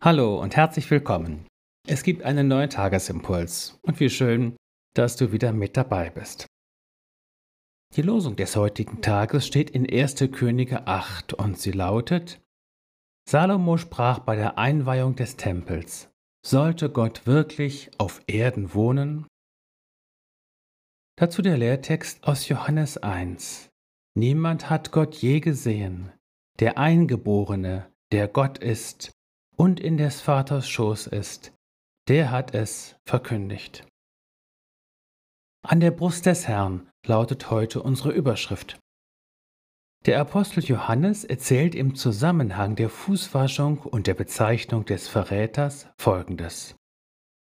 Hallo und herzlich willkommen. Es gibt einen neuen Tagesimpuls und wie schön, dass du wieder mit dabei bist. Die Losung des heutigen Tages steht in 1. Könige 8 und sie lautet: Salomo sprach bei der Einweihung des Tempels: Sollte Gott wirklich auf Erden wohnen? Dazu der Lehrtext aus Johannes 1. Niemand hat Gott je gesehen, der Eingeborene, der Gott ist und in des Vaters Schoß ist, der hat es verkündigt. An der Brust des Herrn lautet heute unsere Überschrift. Der Apostel Johannes erzählt im Zusammenhang der Fußwaschung und der Bezeichnung des Verräters Folgendes.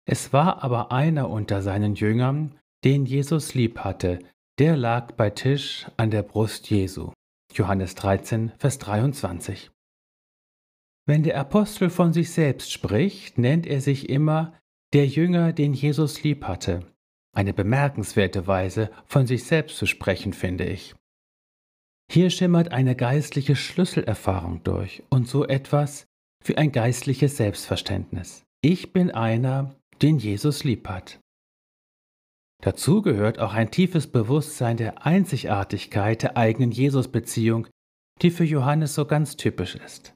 Es war aber einer unter seinen Jüngern, den Jesus lieb hatte, der lag bei Tisch an der Brust Jesu. Johannes 13, Vers 23. Wenn der Apostel von sich selbst spricht, nennt er sich immer der Jünger, den Jesus lieb hatte. Eine bemerkenswerte Weise, von sich selbst zu sprechen, finde ich. Hier schimmert eine geistliche Schlüsselerfahrung durch und so etwas wie ein geistliches Selbstverständnis. Ich bin einer, den Jesus lieb hat. Dazu gehört auch ein tiefes Bewusstsein der Einzigartigkeit der eigenen Jesus-Beziehung, die für Johannes so ganz typisch ist.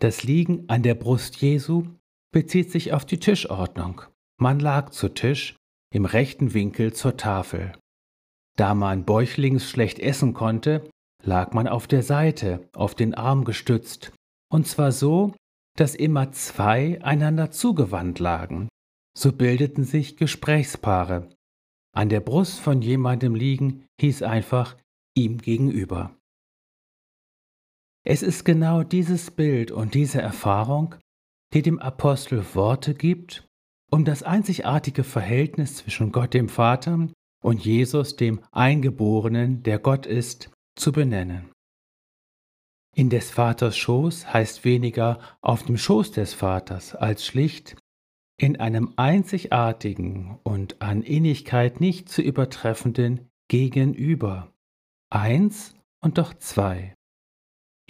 Das Liegen an der Brust Jesu bezieht sich auf die Tischordnung. Man lag zu Tisch im rechten Winkel zur Tafel. Da man bäuchlings schlecht essen konnte, lag man auf der Seite, auf den Arm gestützt, und zwar so, dass immer zwei einander zugewandt lagen. So bildeten sich Gesprächspaare. An der Brust von jemandem liegen hieß einfach ihm gegenüber. Es ist genau dieses Bild und diese Erfahrung, die dem Apostel Worte gibt, um das einzigartige Verhältnis zwischen Gott dem Vater und Jesus dem Eingeborenen, der Gott ist, zu benennen. In des Vaters Schoß heißt weniger auf dem Schoß des Vaters als schlicht in einem einzigartigen und an Innigkeit nicht zu übertreffenden Gegenüber. Eins und doch zwei.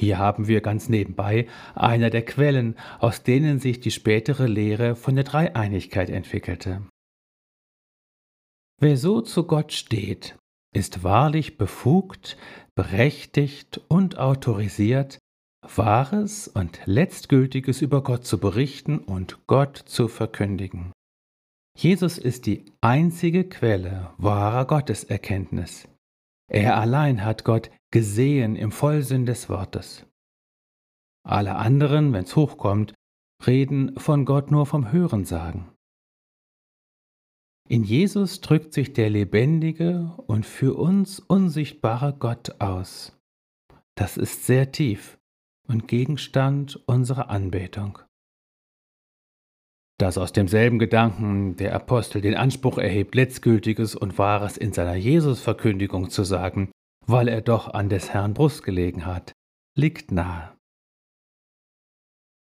Hier haben wir ganz nebenbei einer der Quellen, aus denen sich die spätere Lehre von der Dreieinigkeit entwickelte. Wer so zu Gott steht, ist wahrlich befugt, berechtigt und autorisiert, Wahres und Letztgültiges über Gott zu berichten und Gott zu verkündigen. Jesus ist die einzige Quelle wahrer Gotteserkenntnis. Er allein hat Gott gesehen im Vollsinn des Wortes. Alle anderen, wenn's hochkommt, reden von Gott nur vom Hörensagen. In Jesus drückt sich der lebendige und für uns unsichtbare Gott aus. Das ist sehr tief und Gegenstand unserer Anbetung. Dass aus demselben Gedanken der Apostel den Anspruch erhebt, letztgültiges und Wahres in seiner Jesusverkündigung zu sagen, weil er doch an des Herrn Brust gelegen hat, liegt nahe.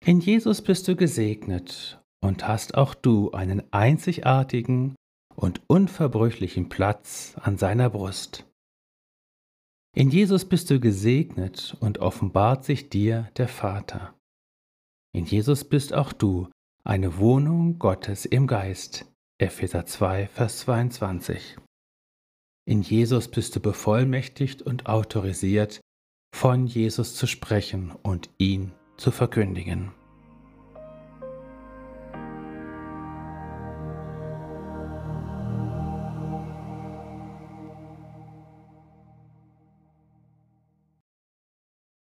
In Jesus bist du gesegnet und hast auch du einen einzigartigen und unverbrüchlichen Platz an seiner Brust. In Jesus bist du gesegnet und offenbart sich dir der Vater. In Jesus bist auch du eine Wohnung Gottes im Geist. Epheser 2, Vers 22. In Jesus bist du bevollmächtigt und autorisiert, von Jesus zu sprechen und ihn zu verkündigen.